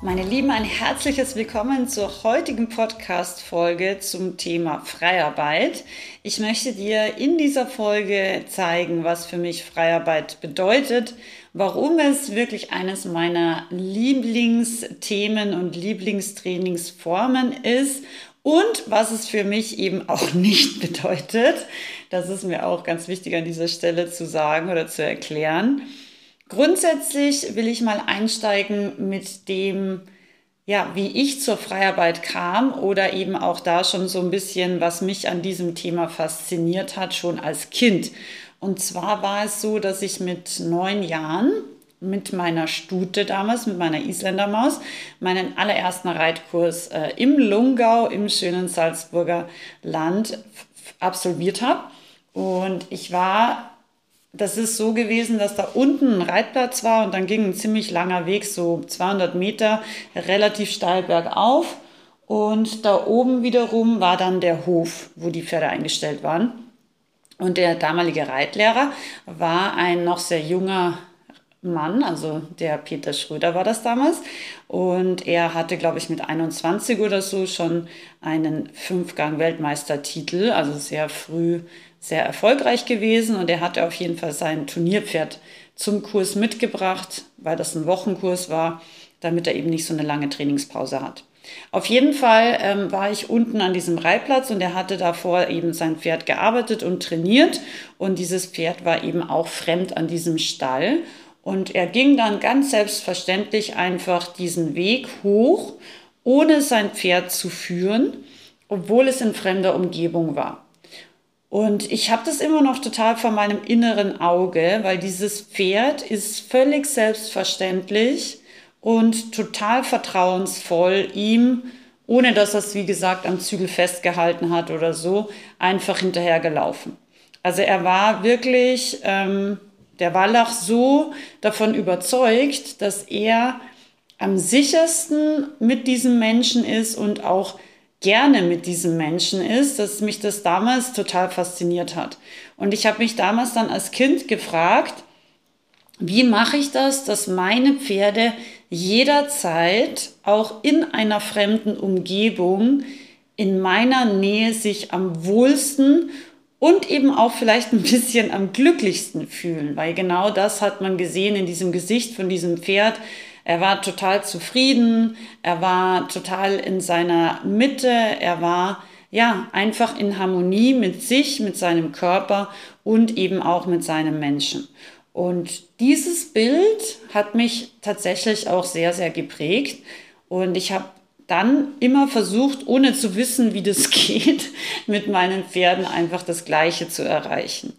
Meine Lieben, ein herzliches Willkommen zur heutigen Podcast-Folge zum Thema Freiarbeit. Ich möchte dir in dieser Folge zeigen, was für mich Freiarbeit bedeutet, warum es wirklich eines meiner Lieblingsthemen und Lieblingstrainingsformen ist und was es für mich eben auch nicht bedeutet. Das ist mir auch ganz wichtig an dieser Stelle zu sagen oder zu erklären. Grundsätzlich will ich mal einsteigen mit dem, ja, wie ich zur Freiarbeit kam oder eben auch da schon so ein bisschen, was mich an diesem Thema fasziniert hat, schon als Kind. Und zwar war es so, dass ich mit neun Jahren mit meiner Stute damals, mit meiner Isländermaus, meinen allerersten Reitkurs äh, im Lungau im schönen Salzburger Land absolviert habe. Und ich war das ist so gewesen, dass da unten ein Reitplatz war und dann ging ein ziemlich langer Weg, so 200 Meter, relativ steil bergauf. Und da oben wiederum war dann der Hof, wo die Pferde eingestellt waren. Und der damalige Reitlehrer war ein noch sehr junger Mann, also der Peter Schröder war das damals. Und er hatte, glaube ich, mit 21 oder so schon einen Fünfgang-Weltmeistertitel, also sehr früh sehr erfolgreich gewesen und er hatte auf jeden Fall sein Turnierpferd zum Kurs mitgebracht, weil das ein Wochenkurs war, damit er eben nicht so eine lange Trainingspause hat. Auf jeden Fall ähm, war ich unten an diesem Reitplatz und er hatte davor eben sein Pferd gearbeitet und trainiert und dieses Pferd war eben auch fremd an diesem Stall und er ging dann ganz selbstverständlich einfach diesen Weg hoch, ohne sein Pferd zu führen, obwohl es in fremder Umgebung war. Und ich habe das immer noch total vor meinem inneren Auge, weil dieses Pferd ist völlig selbstverständlich und total vertrauensvoll ihm, ohne dass er es, wie gesagt, am Zügel festgehalten hat oder so, einfach hinterhergelaufen. Also er war wirklich, ähm, der Wallach so davon überzeugt, dass er am sichersten mit diesem Menschen ist und auch gerne mit diesem Menschen ist, dass mich das damals total fasziniert hat. Und ich habe mich damals dann als Kind gefragt, wie mache ich das, dass meine Pferde jederzeit auch in einer fremden Umgebung in meiner Nähe sich am wohlsten und eben auch vielleicht ein bisschen am glücklichsten fühlen, weil genau das hat man gesehen in diesem Gesicht von diesem Pferd. Er war total zufrieden, er war total in seiner Mitte, er war ja einfach in Harmonie mit sich, mit seinem Körper und eben auch mit seinem Menschen. Und dieses Bild hat mich tatsächlich auch sehr, sehr geprägt. Und ich habe dann immer versucht, ohne zu wissen, wie das geht, mit meinen Pferden einfach das Gleiche zu erreichen.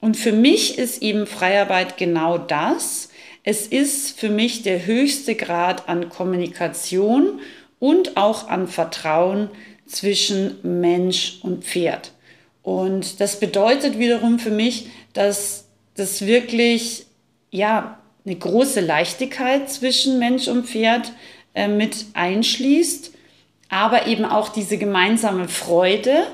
Und für mich ist eben Freiarbeit genau das, es ist für mich der höchste Grad an Kommunikation und auch an Vertrauen zwischen Mensch und Pferd. Und das bedeutet wiederum für mich, dass das wirklich ja eine große Leichtigkeit zwischen Mensch und Pferd äh, mit einschließt, aber eben auch diese gemeinsame Freude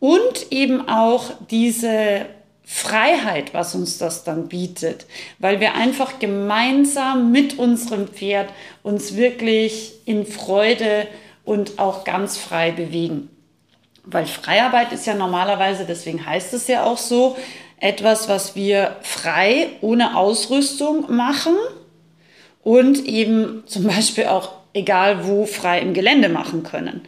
und eben auch diese Freiheit, was uns das dann bietet, weil wir einfach gemeinsam mit unserem Pferd uns wirklich in Freude und auch ganz frei bewegen. Weil Freiarbeit ist ja normalerweise, deswegen heißt es ja auch so, etwas, was wir frei ohne Ausrüstung machen und eben zum Beispiel auch egal wo frei im Gelände machen können.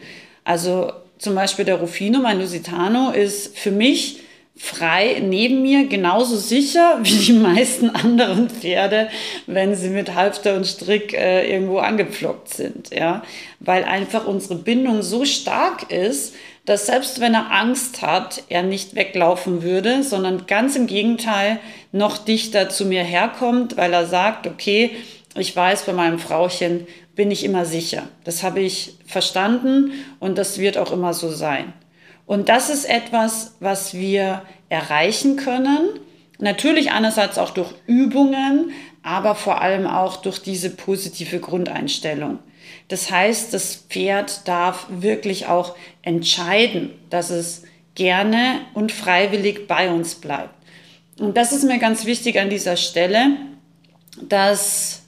Also zum Beispiel der Rufino, mein Lusitano, ist für mich frei neben mir, genauso sicher wie die meisten anderen Pferde, wenn sie mit Halfter und Strick äh, irgendwo angepflockt sind, ja, weil einfach unsere Bindung so stark ist, dass selbst wenn er Angst hat, er nicht weglaufen würde, sondern ganz im Gegenteil noch dichter zu mir herkommt, weil er sagt, okay, ich weiß, bei meinem Frauchen bin ich immer sicher. Das habe ich verstanden und das wird auch immer so sein. Und das ist etwas, was wir erreichen können, Natürlich einerseits auch durch Übungen, aber vor allem auch durch diese positive Grundeinstellung. Das heißt, das Pferd darf wirklich auch entscheiden, dass es gerne und freiwillig bei uns bleibt. Und das ist mir ganz wichtig an dieser Stelle, dass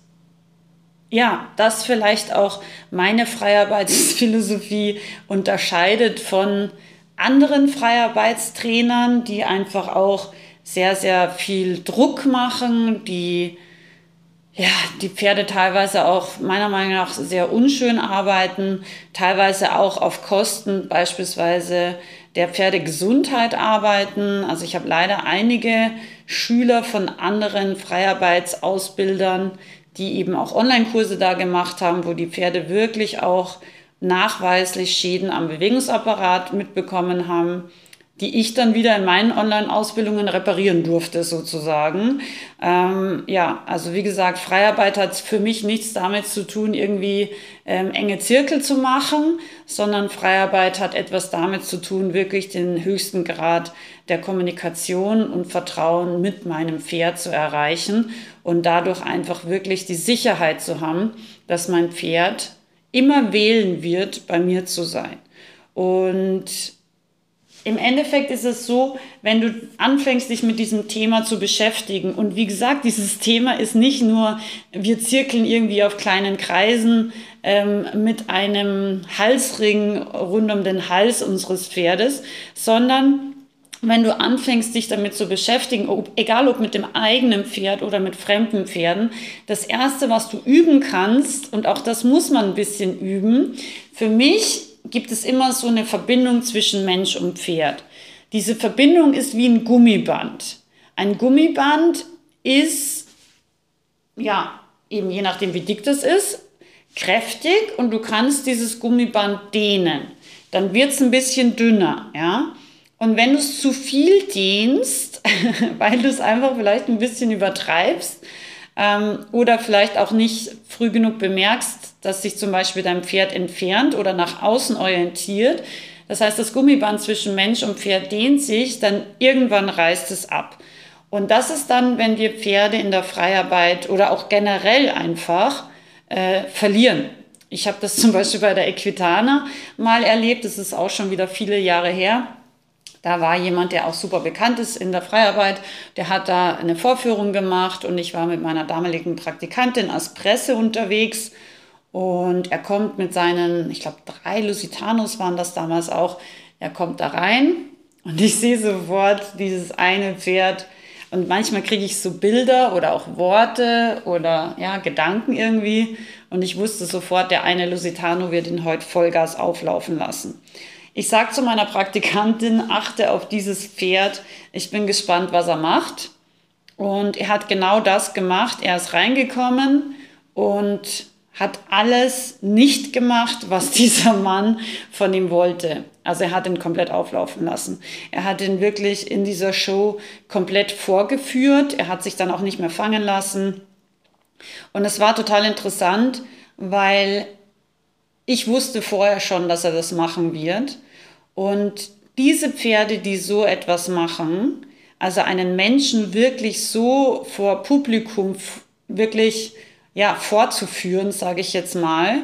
ja, das vielleicht auch meine Freiarbeitsphilosophie unterscheidet von anderen Freiarbeitstrainern, die einfach auch sehr, sehr viel Druck machen, die ja, die Pferde teilweise auch meiner Meinung nach sehr unschön arbeiten, teilweise auch auf Kosten beispielsweise der Pferdegesundheit arbeiten. Also ich habe leider einige Schüler von anderen Freiarbeitsausbildern, die eben auch Online-Kurse da gemacht haben, wo die Pferde wirklich auch nachweislich Schäden am Bewegungsapparat mitbekommen haben die ich dann wieder in meinen Online-Ausbildungen reparieren durfte, sozusagen. Ähm, ja, also wie gesagt, Freiarbeit hat für mich nichts damit zu tun, irgendwie ähm, enge Zirkel zu machen, sondern Freiarbeit hat etwas damit zu tun, wirklich den höchsten Grad der Kommunikation und Vertrauen mit meinem Pferd zu erreichen und dadurch einfach wirklich die Sicherheit zu haben, dass mein Pferd immer wählen wird, bei mir zu sein. Und im Endeffekt ist es so, wenn du anfängst, dich mit diesem Thema zu beschäftigen, und wie gesagt, dieses Thema ist nicht nur, wir zirkeln irgendwie auf kleinen Kreisen ähm, mit einem Halsring rund um den Hals unseres Pferdes, sondern wenn du anfängst, dich damit zu beschäftigen, ob, egal ob mit dem eigenen Pferd oder mit fremden Pferden, das Erste, was du üben kannst, und auch das muss man ein bisschen üben, für mich gibt es immer so eine Verbindung zwischen Mensch und Pferd. Diese Verbindung ist wie ein Gummiband. Ein Gummiband ist, ja, eben je nachdem, wie dick das ist, kräftig und du kannst dieses Gummiband dehnen. Dann wird es ein bisschen dünner, ja. Und wenn du es zu viel dehnst, weil du es einfach vielleicht ein bisschen übertreibst ähm, oder vielleicht auch nicht früh genug bemerkst, dass sich zum Beispiel dein Pferd entfernt oder nach außen orientiert. Das heißt, das Gummiband zwischen Mensch und Pferd dehnt sich, dann irgendwann reißt es ab. Und das ist dann, wenn wir Pferde in der Freiarbeit oder auch generell einfach äh, verlieren. Ich habe das zum Beispiel bei der Equitana mal erlebt, das ist auch schon wieder viele Jahre her. Da war jemand, der auch super bekannt ist in der Freiarbeit, der hat da eine Vorführung gemacht und ich war mit meiner damaligen Praktikantin als Presse unterwegs und er kommt mit seinen, ich glaube, drei Lusitanos waren das damals auch. Er kommt da rein und ich sehe sofort dieses eine Pferd. Und manchmal kriege ich so Bilder oder auch Worte oder ja, Gedanken irgendwie. Und ich wusste sofort, der eine Lusitano wird ihn heute Vollgas auflaufen lassen. Ich sage zu meiner Praktikantin, achte auf dieses Pferd. Ich bin gespannt, was er macht. Und er hat genau das gemacht. Er ist reingekommen und hat alles nicht gemacht, was dieser Mann von ihm wollte. Also er hat ihn komplett auflaufen lassen. Er hat ihn wirklich in dieser Show komplett vorgeführt. Er hat sich dann auch nicht mehr fangen lassen. Und es war total interessant, weil ich wusste vorher schon, dass er das machen wird. Und diese Pferde, die so etwas machen, also einen Menschen wirklich so vor Publikum wirklich ja, fortzuführen, sage ich jetzt mal.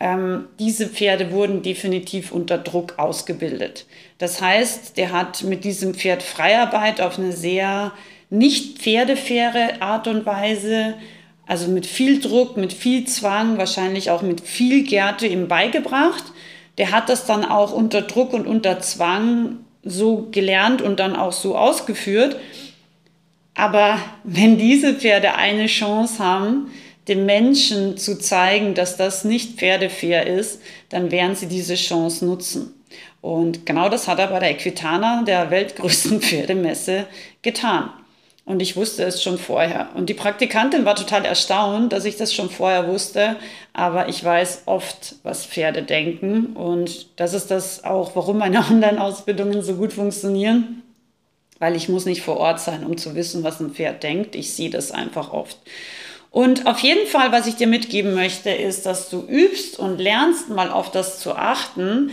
Ähm, diese Pferde wurden definitiv unter Druck ausgebildet. Das heißt, der hat mit diesem Pferd Freiarbeit auf eine sehr nicht pferdefaire Art und Weise, also mit viel Druck, mit viel Zwang, wahrscheinlich auch mit viel Gärte ihm beigebracht. Der hat das dann auch unter Druck und unter Zwang so gelernt und dann auch so ausgeführt. Aber wenn diese Pferde eine Chance haben, dem Menschen zu zeigen, dass das nicht pferdefair ist, dann werden sie diese Chance nutzen. Und genau das hat er bei der Equitana, der weltgrößten Pferdemesse, getan. Und ich wusste es schon vorher. Und die Praktikantin war total erstaunt, dass ich das schon vorher wusste. Aber ich weiß oft, was Pferde denken. Und das ist das auch, warum meine Online-Ausbildungen so gut funktionieren. Weil ich muss nicht vor Ort sein, um zu wissen, was ein Pferd denkt. Ich sehe das einfach oft. Und auf jeden Fall, was ich dir mitgeben möchte, ist, dass du übst und lernst, mal auf das zu achten,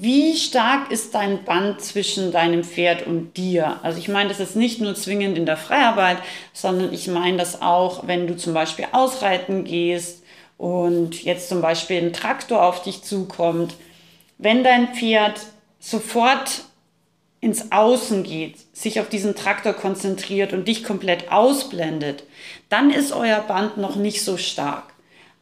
wie stark ist dein Band zwischen deinem Pferd und dir? Also ich meine das ist nicht nur zwingend in der Freiarbeit, sondern ich meine das auch, wenn du zum Beispiel ausreiten gehst und jetzt zum Beispiel ein Traktor auf dich zukommt. Wenn dein Pferd sofort ins Außen geht, sich auf diesen Traktor konzentriert und dich komplett ausblendet, dann ist euer Band noch nicht so stark.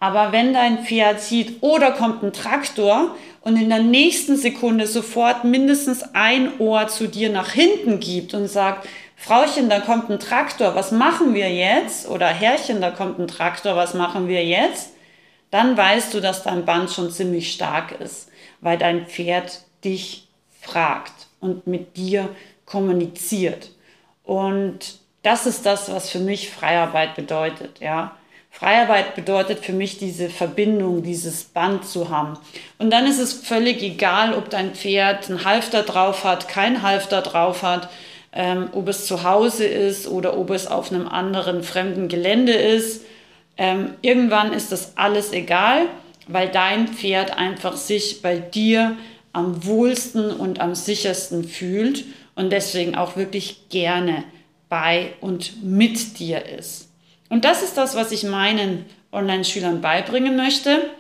Aber wenn dein Pferd sieht, da kommt ein Traktor und in der nächsten Sekunde sofort mindestens ein Ohr zu dir nach hinten gibt und sagt, Frauchen, da kommt ein Traktor, was machen wir jetzt? Oder Herrchen, da kommt ein Traktor, was machen wir jetzt? Dann weißt du, dass dein Band schon ziemlich stark ist, weil dein Pferd dich fragt und mit dir kommuniziert. Und das ist das, was für mich Freiarbeit bedeutet, ja. Freiarbeit bedeutet für mich diese Verbindung, dieses Band zu haben. Und dann ist es völlig egal, ob dein Pferd einen Halfter drauf hat, kein Halfter drauf hat, ähm, ob es zu Hause ist oder ob es auf einem anderen fremden Gelände ist. Ähm, irgendwann ist das alles egal, weil dein Pferd einfach sich bei dir am wohlsten und am sichersten fühlt und deswegen auch wirklich gerne bei und mit dir ist. Und das ist das, was ich meinen Online-Schülern beibringen möchte.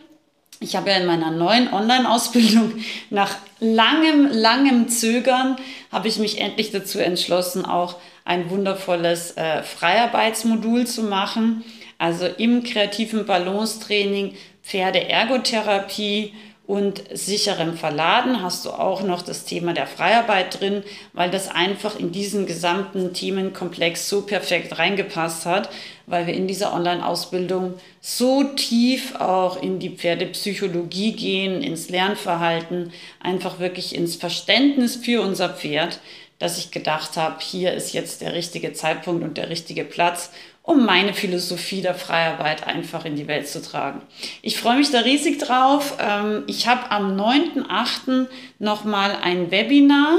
Ich habe ja in meiner neuen Online-Ausbildung nach langem, langem Zögern habe ich mich endlich dazu entschlossen, auch ein wundervolles äh, Freiarbeitsmodul zu machen. Also im kreativen Balance-Training Pferde-Ergotherapie, und sicherem Verladen. Hast du auch noch das Thema der Freiarbeit drin, weil das einfach in diesen gesamten Themenkomplex so perfekt reingepasst hat, weil wir in dieser Online-Ausbildung so tief auch in die Pferdepsychologie gehen, ins Lernverhalten, einfach wirklich ins Verständnis für unser Pferd, dass ich gedacht habe, hier ist jetzt der richtige Zeitpunkt und der richtige Platz, um meine Philosophie der Freiarbeit einfach in die Welt zu tragen. Ich freue mich da riesig drauf. Ähm, ich habe am 9.8. nochmal ein Webinar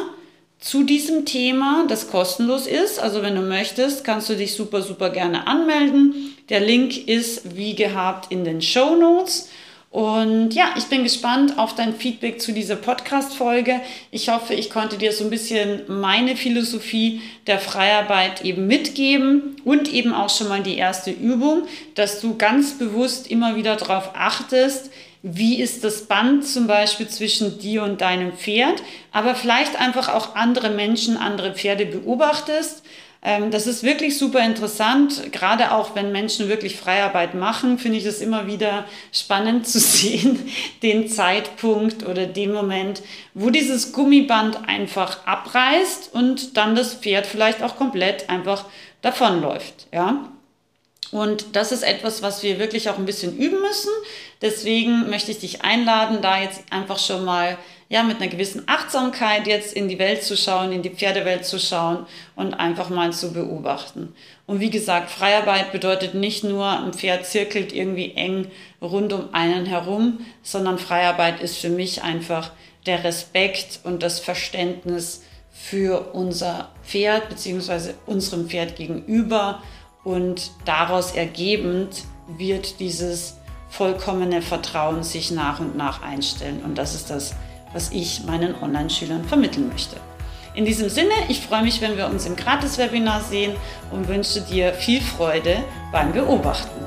zu diesem Thema, das kostenlos ist. Also wenn du möchtest, kannst du dich super, super gerne anmelden. Der Link ist wie gehabt in den Show Notes. Und ja, ich bin gespannt auf dein Feedback zu dieser Podcast-Folge. Ich hoffe, ich konnte dir so ein bisschen meine Philosophie der Freiarbeit eben mitgeben und eben auch schon mal die erste Übung, dass du ganz bewusst immer wieder darauf achtest, wie ist das Band zum Beispiel zwischen dir und deinem Pferd, aber vielleicht einfach auch andere Menschen, andere Pferde beobachtest ähm, das ist wirklich super interessant, gerade auch wenn Menschen wirklich Freiarbeit machen, finde ich es immer wieder spannend zu sehen, den Zeitpunkt oder den Moment, wo dieses Gummiband einfach abreißt und dann das Pferd vielleicht auch komplett einfach davonläuft. Ja? Und das ist etwas, was wir wirklich auch ein bisschen üben müssen. Deswegen möchte ich dich einladen, da jetzt einfach schon mal ja, mit einer gewissen Achtsamkeit jetzt in die Welt zu schauen, in die Pferdewelt zu schauen und einfach mal zu beobachten. Und wie gesagt, Freiarbeit bedeutet nicht nur, ein Pferd zirkelt irgendwie eng rund um einen herum, sondern Freiarbeit ist für mich einfach der Respekt und das Verständnis für unser Pferd bzw. unserem Pferd gegenüber und daraus ergebend wird dieses vollkommene Vertrauen sich nach und nach einstellen. Und das ist das, was ich meinen Online-Schülern vermitteln möchte. In diesem Sinne, ich freue mich, wenn wir uns im Gratis-Webinar sehen und wünsche dir viel Freude beim Beobachten.